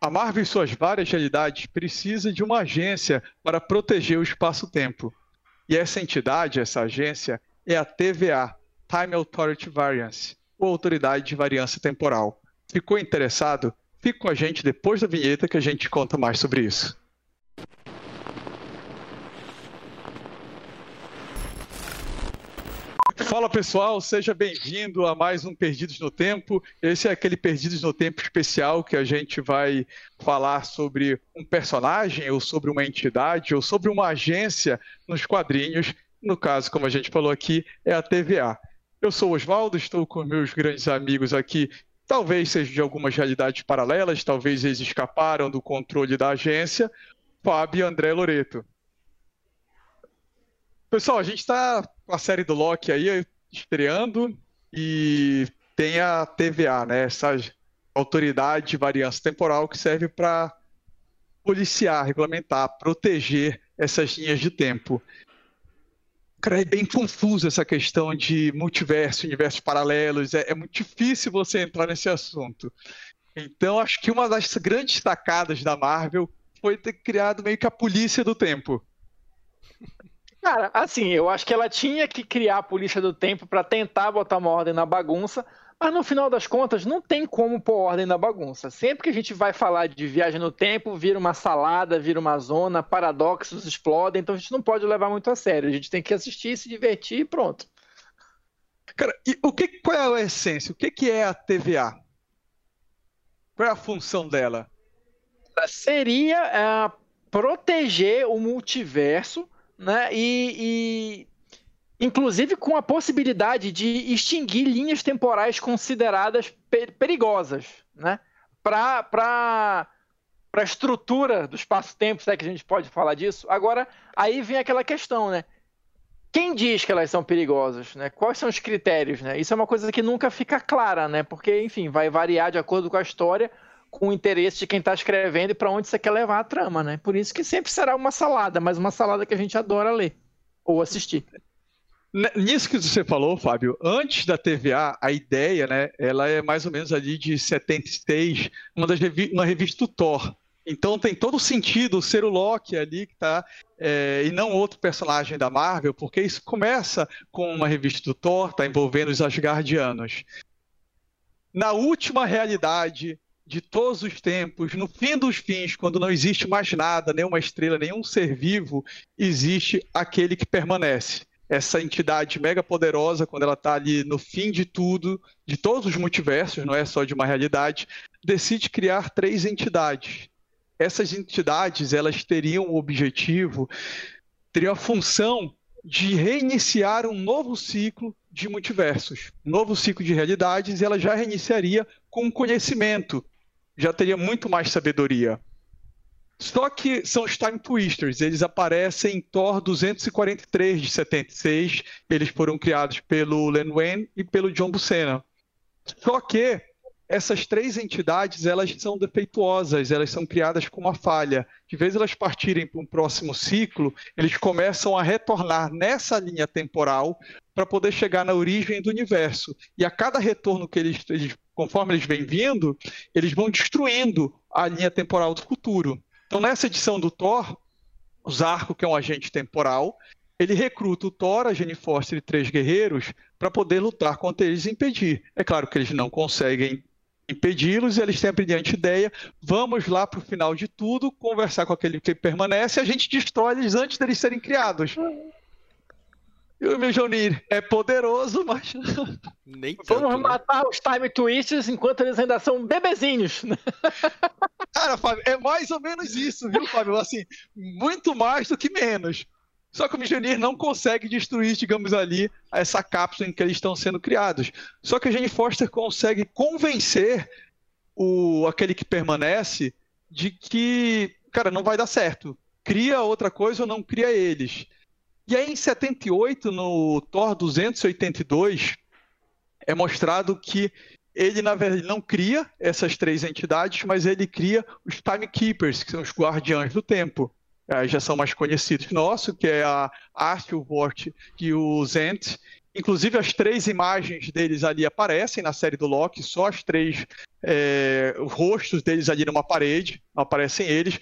A Marvel e suas várias realidades precisa de uma agência para proteger o espaço-tempo. E essa entidade, essa agência, é a TVA, Time Authority Variance, ou Autoridade de Variância Temporal. Ficou interessado? Fique com a gente depois da vinheta que a gente conta mais sobre isso. Fala pessoal, seja bem-vindo a mais um Perdidos no Tempo. Esse é aquele Perdidos no Tempo especial que a gente vai falar sobre um personagem, ou sobre uma entidade, ou sobre uma agência nos quadrinhos. No caso, como a gente falou aqui, é a TVA. Eu sou Oswaldo, estou com meus grandes amigos aqui. Talvez sejam de algumas realidades paralelas, talvez eles escaparam do controle da agência. Fábio e André Loreto. Pessoal, a gente está com a série do Loki aí estreando e tem a TVA, né? Essa autoridade de variância temporal que serve para policiar, regulamentar, proteger essas linhas de tempo. Cara, é bem confuso essa questão de multiverso, universos paralelos. É, é muito difícil você entrar nesse assunto. Então, acho que uma das grandes tacadas da Marvel foi ter criado meio que a polícia do tempo. Cara, assim, eu acho que ela tinha que criar a polícia do tempo para tentar botar uma ordem na bagunça, mas no final das contas não tem como pôr ordem na bagunça. Sempre que a gente vai falar de viagem no tempo, vira uma salada, vira uma zona, paradoxos explodem, então a gente não pode levar muito a sério. A gente tem que assistir, se divertir e pronto. Cara, e o que, qual é a essência? O que, que é a TVA? Qual é a função dela? Seria é, proteger o multiverso né? E, e, inclusive com a possibilidade de extinguir linhas temporais consideradas per perigosas, né? Para para a estrutura do espaço-tempo, será que a gente pode falar disso? Agora, aí vem aquela questão, né? Quem diz que elas são perigosas, né? Quais são os critérios, né? Isso é uma coisa que nunca fica clara, né? Porque, enfim, vai variar de acordo com a história, com o interesse de quem está escrevendo e para onde você quer levar a trama, né? Por isso que sempre será uma salada, mas uma salada que a gente adora ler ou assistir. Nisso que você falou, Fábio, antes da TVA, a ideia, né, ela é mais ou menos ali de 76, uma, das revi uma revista do Thor. Então tem todo sentido ser o Loki ali que tá, é, e não outro personagem da Marvel, porque isso começa com uma revista do Thor, tá envolvendo os Asgardianos. Na última realidade de todos os tempos, no fim dos fins, quando não existe mais nada, nenhuma estrela, nenhum ser vivo, existe aquele que permanece. Essa entidade mega poderosa, quando ela está ali no fim de tudo, de todos os multiversos, não é só de uma realidade, decide criar três entidades. Essas entidades, elas teriam o objetivo, teriam a função de reiniciar um novo ciclo de multiversos, um novo ciclo de realidades, e ela já reiniciaria com conhecimento, já teria muito mais sabedoria. Só que são os Time Twisters, eles aparecem em Thor 243 de 76, eles foram criados pelo Len Wein e pelo John Buscema. Só que essas três entidades, elas são defeituosas, elas são criadas com uma falha. De vez elas partirem para um próximo ciclo, eles começam a retornar nessa linha temporal para poder chegar na origem do universo. E a cada retorno que eles, eles conforme eles vêm vindo, eles vão destruindo a linha temporal do futuro. Então, nessa edição do Thor, o Zarco, que é um agente temporal, ele recruta o Thor, a Jenny Foster e três guerreiros para poder lutar contra eles e impedir. É claro que eles não conseguem impedi-los e eles têm a brilhante ideia: vamos lá para o final de tudo, conversar com aquele que permanece e a gente destrói eles antes deles serem criados. E o Mjolnir é poderoso, mas. Nem tanto, Vamos né? matar os Time Twisters enquanto eles ainda são bebezinhos. Cara, Fábio, é mais ou menos isso, viu, Fábio? Assim, muito mais do que menos. Só que o Mjolnir não consegue destruir, digamos ali, essa cápsula em que eles estão sendo criados. Só que a Jane Foster consegue convencer o aquele que permanece de que, cara, não vai dar certo. Cria outra coisa ou não cria eles. E aí, em 78, no Thor 282, é mostrado que ele, na verdade, não cria essas três entidades, mas ele cria os Timekeepers, que são os guardiães do tempo. já são mais conhecidos nossos, que é a Art, o Vort e o Zent. Inclusive, as três imagens deles ali aparecem na série do Loki, só as três é, rostos deles ali numa parede, aparecem eles.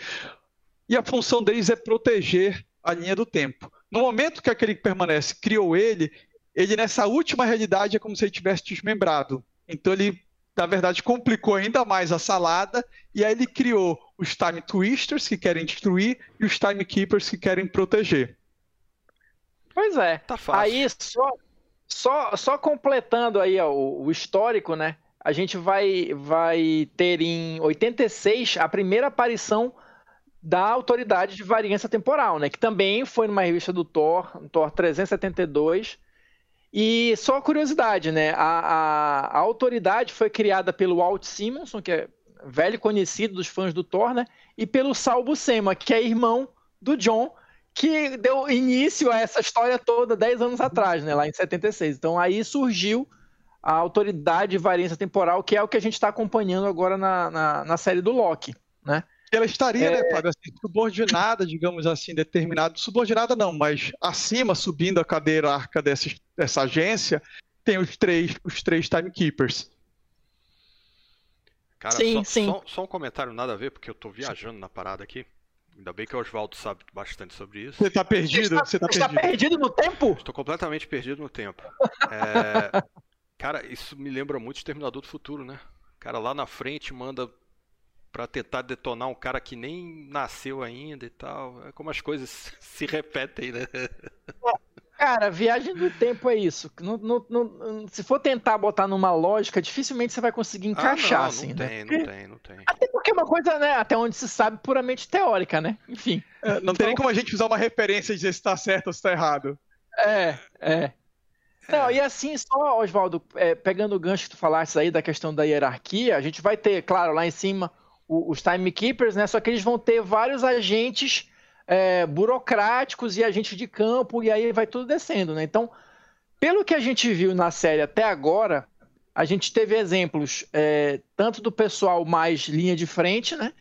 E a função deles é proteger a linha do tempo. No momento que aquele que permanece criou ele, ele nessa última realidade é como se ele tivesse desmembrado. Então ele, na verdade, complicou ainda mais a salada e aí ele criou os Time Twisters que querem destruir e os Time Keepers que querem proteger. Pois é. Tá fácil. Aí só, só, só completando aí ó, o, o histórico, né? A gente vai, vai ter em 86 a primeira aparição da autoridade de variância temporal, né? Que também foi numa revista do Thor, Thor 372. E só curiosidade, né? A, a, a, autoridade foi criada pelo Walt Simonson, que é velho conhecido dos fãs do Thor, né? E pelo Sal Buscema, que é irmão do John, que deu início a essa história toda 10 anos atrás, né? Lá em 76. Então aí surgiu a autoridade de variância temporal, que é o que a gente está acompanhando agora na, na, na série do Loki, né? Ela estaria, né, é... né, Fábio, assim, subordinada, digamos assim, determinado, subordinada não, mas acima, subindo a cadeira arca dessa, dessa agência, tem os três, os três timekeepers. Cara, sim, só, sim. Só, só, um comentário nada a ver, porque eu tô viajando na parada aqui. Ainda bem que o Oswaldo sabe bastante sobre isso. Você tá perdido? Você tá, você tá perdido. perdido no tempo? Estou completamente perdido no tempo. É... Cara, isso me lembra muito Exterminador do Futuro, né? O cara lá na frente manda para tentar detonar um cara que nem nasceu ainda e tal. É como as coisas se repetem, né? Cara, viagem do tempo é isso. No, no, no, se for tentar botar numa lógica, dificilmente você vai conseguir encaixar, ah, não, assim, não né? Tem, não tem, não tem. Até porque é uma coisa, né? Até onde se sabe, puramente teórica, né? Enfim. É, não então... tem nem como a gente usar uma referência e dizer se tá certo ou se tá errado. É, é. Não, e assim, só, Oswaldo, é, pegando o gancho que tu falaste aí da questão da hierarquia, a gente vai ter, claro, lá em cima os timekeepers, né? Só que eles vão ter vários agentes é, burocráticos e agentes de campo, e aí vai tudo descendo, né? Então, pelo que a gente viu na série até agora, a gente teve exemplos é, tanto do pessoal mais linha de frente, né?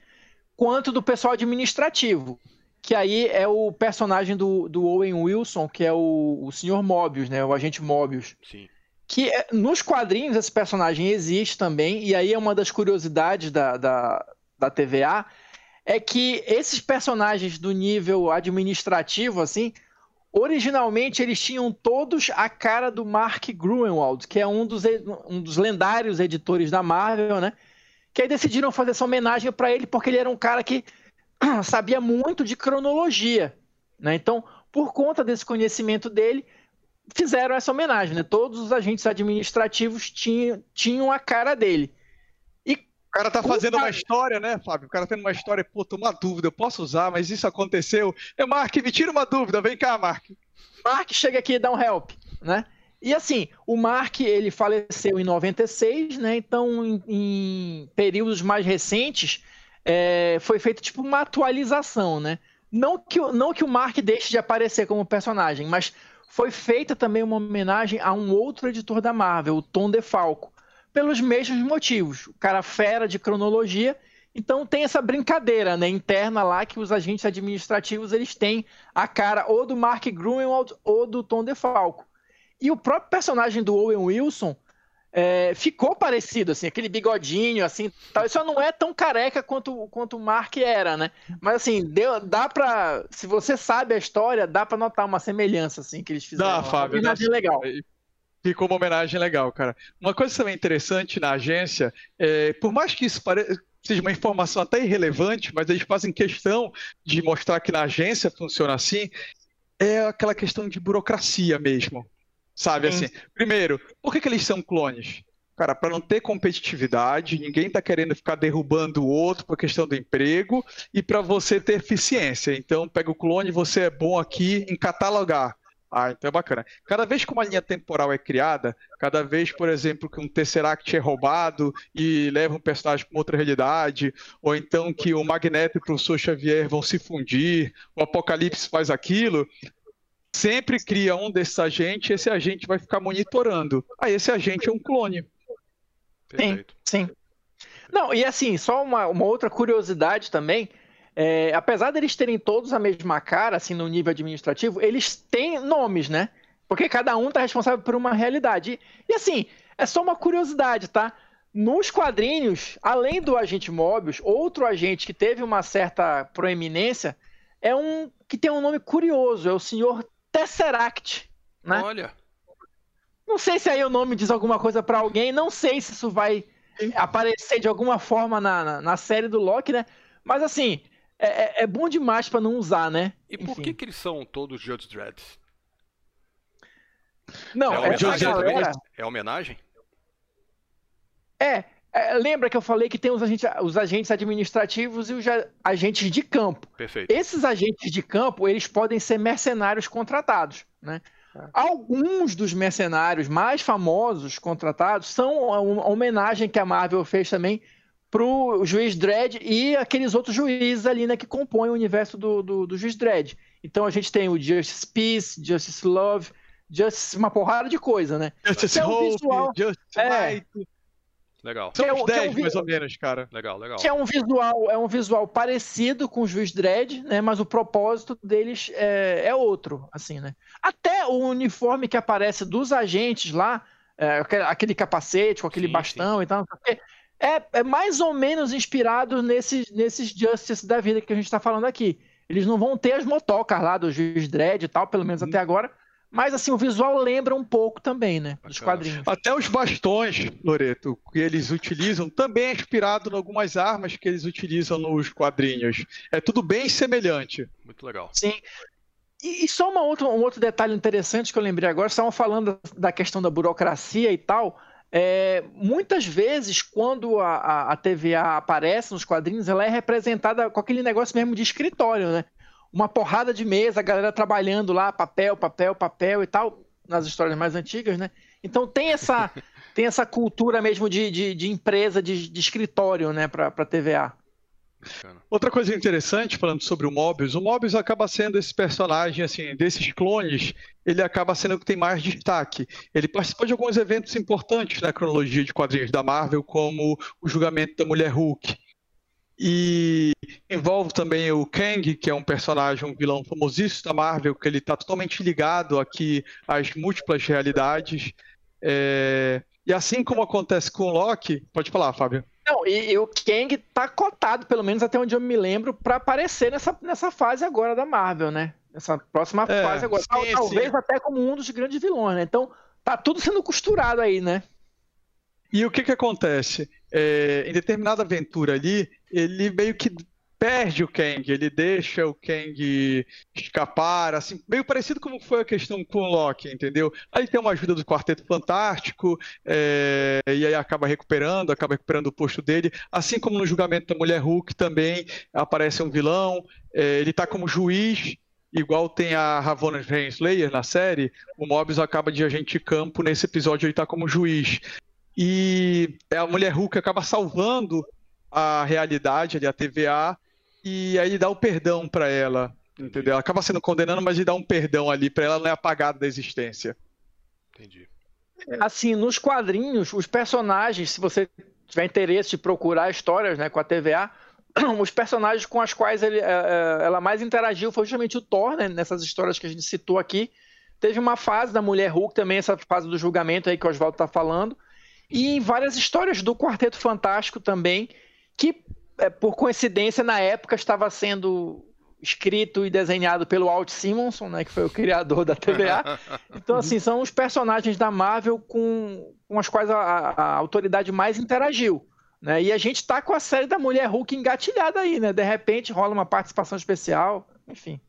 Quanto do pessoal administrativo. Que aí é o personagem do, do Owen Wilson, que é o, o Sr. Mobius, né? O agente Mobius. Sim que é, nos quadrinhos esse personagem existe também, e aí é uma das curiosidades da, da, da TVA, é que esses personagens do nível administrativo, assim, originalmente eles tinham todos a cara do Mark Gruenwald, que é um dos, um dos lendários editores da Marvel, né? Que aí decidiram fazer essa homenagem para ele porque ele era um cara que sabia muito de cronologia, né? Então, por conta desse conhecimento dele, fizeram essa homenagem, né? Todos os agentes administrativos tinham, tinham a cara dele. O cara tá fazendo uma história, né, Fábio? O cara tendo uma história, pô, tô uma dúvida, eu posso usar, mas isso aconteceu. É, Mark, me tira uma dúvida, vem cá, Mark. Mark chega aqui e dá um help, né? E assim, o Mark, ele faleceu em 96, né? Então, em, em períodos mais recentes, é, foi feito tipo uma atualização, né? Não que, não que o Mark deixe de aparecer como personagem, mas foi feita também uma homenagem a um outro editor da Marvel, o Tom DeFalco, pelos mesmos motivos. O cara fera de cronologia, então tem essa brincadeira né, interna lá que os agentes administrativos eles têm a cara ou do Mark Gruenwald ou do Tom DeFalco. E o próprio personagem do Owen Wilson é, ficou parecido, assim, aquele bigodinho, assim, tal. Só não é tão careca quanto, quanto o Mark era, né? Mas assim, deu, dá pra. Se você sabe a história, dá pra notar uma semelhança, assim, que eles fizeram. Dá, Fábio. Homenagem legal. Ficou uma homenagem legal, cara. Uma coisa também interessante na agência, é, por mais que isso pareça seja uma informação até irrelevante, mas eles fazem questão de mostrar que na agência funciona assim, é aquela questão de burocracia mesmo. Sabe Sim. assim? Primeiro, por que, que eles são clones? Cara, para não ter competitividade, ninguém está querendo ficar derrubando o outro por questão do emprego e para você ter eficiência. Então, pega o clone, você é bom aqui em catalogar. Ah, então é bacana. Cada vez que uma linha temporal é criada, cada vez, por exemplo, que um Tesseract é roubado e leva um personagem para outra realidade, ou então que o Magneto e o Professor Xavier vão se fundir, o Apocalipse faz aquilo, sempre cria um desses agentes, esse agente vai ficar monitorando. Aí esse agente é um clone. Sim, sim. Não, e assim, só uma, uma outra curiosidade também. É, apesar deles terem todos a mesma cara, assim, no nível administrativo, eles têm nomes, né? Porque cada um tá responsável por uma realidade. E, e assim, é só uma curiosidade, tá? Nos quadrinhos, além do agente Mobius, outro agente que teve uma certa proeminência é um que tem um nome curioso, é o senhor Tesseract, né? Olha. Não sei se aí o nome diz alguma coisa para alguém, não sei se isso vai aparecer de alguma forma na, na, na série do Loki, né? Mas assim, é, é, é bom demais para não usar, né? E por que, que eles são todos Judge Dreds? Não, é homenagem, galera... é homenagem? É, é, lembra que eu falei que tem os agentes, os agentes administrativos e os agentes de campo. Perfeito. Esses agentes de campo, eles podem ser mercenários contratados, né? É. Alguns dos mercenários mais famosos contratados são uma homenagem que a Marvel fez também pro juiz Dredd e aqueles outros juízes ali, né, que compõem o universo do, do, do juiz Dredd. Então a gente tem o Justice Peace, Justice Love, Justice, uma porrada de coisa, né? Justice é um Hope, visual, Justice é, Light. Legal. São é uns o- que é 10, o vi- mais ou menos, cara. Legal, legal. Que é um visual, é um visual parecido com o Juiz Dredd, né? Mas o propósito deles é, é outro, assim, né? Até o uniforme que aparece dos agentes lá, é, aquele, capacete com aquele Sim, bastão e tal, é, é mais ou menos inspirado nesses, nesses Justice da vida que a gente tá falando aqui. Eles não vão ter as motocas lá do Juiz Dredd e tal, pelo menos Uhum. até agora. Mas assim, o visual lembra um pouco também, né? Dos Bacana. quadrinhos. Até os bastões, Loreto, que eles utilizam, também é inspirado em algumas armas que eles utilizam nos quadrinhos. É tudo bem semelhante. Muito legal. Sim. E, e só uma outra, um outro detalhe interessante que eu lembrei agora, estavam falando da questão da burocracia e tal. É, muitas vezes, quando a, a, a TVA aparece nos quadrinhos, ela é representada com aquele negócio mesmo de escritório, né? Uma porrada de mesa, a galera trabalhando lá, papel, papel, papel e tal, nas histórias mais antigas, né? Então tem essa, tem essa cultura mesmo de, de, de empresa, de, de escritório, né, para a TVA. Outra coisa interessante, falando sobre o Mobius, o Mobius acaba sendo esse personagem, assim, desses clones, ele acaba sendo o que tem mais destaque. Ele participou de alguns eventos importantes na cronologia de quadrinhos da Marvel, como o julgamento da Mulher Hulk. E envolve também o Kang, que é um personagem, um vilão famosíssimo da Marvel, que ele está totalmente ligado aqui às múltiplas realidades. É, E assim como acontece com o Loki, pode falar, Fábio. Não, e, e o Kang tá cotado, pelo menos até onde eu me lembro, pra aparecer nessa, nessa fase agora da Marvel, né? Nessa próxima É, fase agora. sim, Tal- Talvez sim. até como um dos grandes vilões, né? Então, tá tudo sendo costurado aí, né? E o que que acontece? É, em determinada aventura ali, ele meio que perde o Kang, ele deixa o Kang escapar, assim, meio parecido como foi a questão com o Loki, entendeu? Aí tem uma ajuda do Quarteto Fantástico, é, e aí acaba recuperando, acaba recuperando o posto dele, assim como no julgamento da Mulher Hulk também aparece um vilão, é, ele tá como juiz, igual tem a Ravonna Renslayer na série, o Mobius acaba de agente de campo, nesse episódio ele tá como juiz. E a Mulher Hulk acaba salvando a realidade ali, a TVA, e aí ele dá o perdão pra ela, entendeu? Ela acaba sendo condenando, mas ele dá um perdão ali pra ela não é apagada da existência. Entendi. Assim, nos quadrinhos, os personagens, se você tiver interesse de procurar histórias né, com a TVA, os personagens com as quais ele, eh, eh, ela mais interagiu foi justamente o Thor, né, nessas histórias que a gente citou aqui. Teve uma fase da Mulher Hulk também, essa fase do julgamento aí que o Oswaldo está falando. E em várias histórias do Quarteto Fantástico também, que por coincidência na época estava sendo escrito e desenhado pelo Walt Simonson, né, que foi o criador da TVA. Então, assim, são os personagens da Marvel com, com os quais a, a- autoridade mais interagiu. Né? E a gente tá com a série da Mulher Hulk engatilhada aí, né? De repente rola uma participação especial, enfim.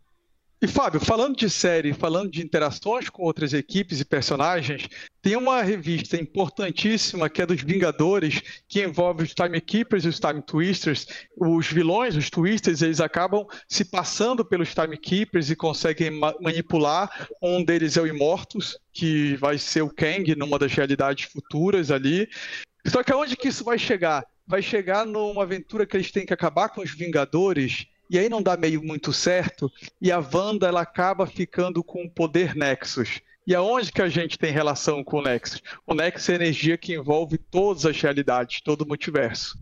E Fábio, falando de série, falando de interações com outras equipes e personagens, tem uma revista importantíssima que é dos Vingadores, que envolve os Time Keepers e os Time Twisters. Os vilões, os Twisters, eles acabam se passando pelos Time Keepers e conseguem ma- manipular. Um deles é o Immortus, que vai ser o Kang numa das realidades futuras ali. Só que aonde que isso vai chegar? Vai chegar numa aventura que eles têm que acabar com os Vingadores, e aí não dá meio muito certo, e a Wanda ela acaba ficando com o poder Nexus. E aonde que a gente tem relação com o Nexus? O Nexus é energia que envolve todas as realidades, todo o multiverso.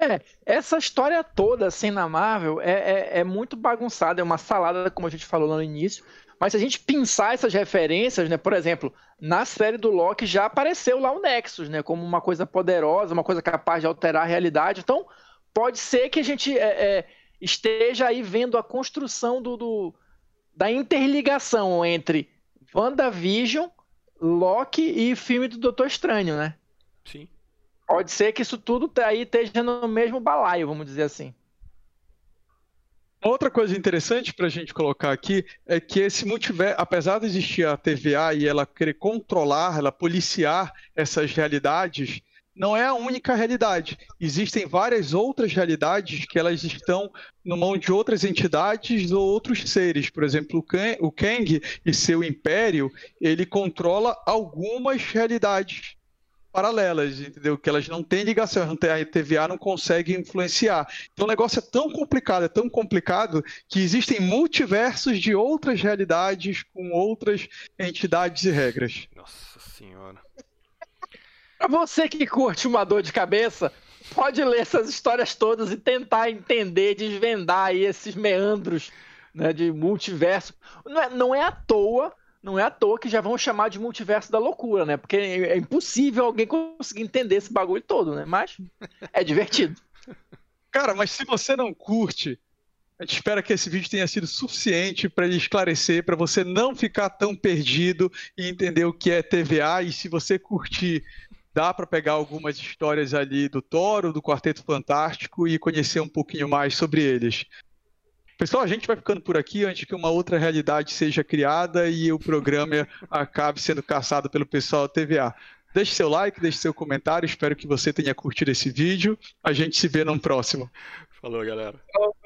É, essa história toda, assim, na Marvel, é, é, é muito bagunçada, é uma salada, como a gente falou lá no início. Mas se a gente pensar essas referências, né, por exemplo, na série do Loki já apareceu lá o Nexus, né, como uma coisa poderosa, uma coisa capaz de alterar a realidade. Então, pode ser que a gente é, é, esteja aí vendo a construção do, do, da interligação entre WandaVision, Loki e filme do Doutor Estranho, né? Sim. Pode ser que isso tudo aí esteja no mesmo balaio, vamos dizer assim. Outra coisa interessante para a gente colocar aqui é que esse multiverso, apesar de existir a TVA e ela querer controlar, ela policiar essas realidades, não é a única realidade. Existem várias outras realidades que elas estão no mão de outras entidades ou outros seres. Por exemplo, o Kang e seu império, ele controla algumas realidades paralelas, entendeu? Que elas não têm ligação, a TVA não consegue influenciar. Então o negócio é tão complicado, é tão complicado que existem multiversos de outras realidades com outras entidades e regras. Nossa senhora. Pra você que curte uma dor de cabeça, pode ler essas histórias todas e tentar entender, desvendar aí esses meandros né, de multiverso. Não é, não é à toa não é à toa que já vão chamar de multiverso da loucura, né? Porque é impossível alguém conseguir entender esse bagulho todo, né? Mas é divertido. Cara, mas se você não curte, a gente espera que esse vídeo tenha sido suficiente para esclarecer, para você não ficar tão perdido e entender o que é TVA. E se você curtir, dá para pegar algumas histórias ali do Toro, do Quarteto Fantástico e conhecer um pouquinho mais sobre eles. Pessoal, a gente vai ficando por aqui antes que uma outra realidade seja criada e o programa acabe sendo caçado pelo pessoal da TVA. Deixe seu like, deixe seu comentário. Espero que você tenha curtido esse vídeo. A gente se vê no próximo. Falou, galera. Falou.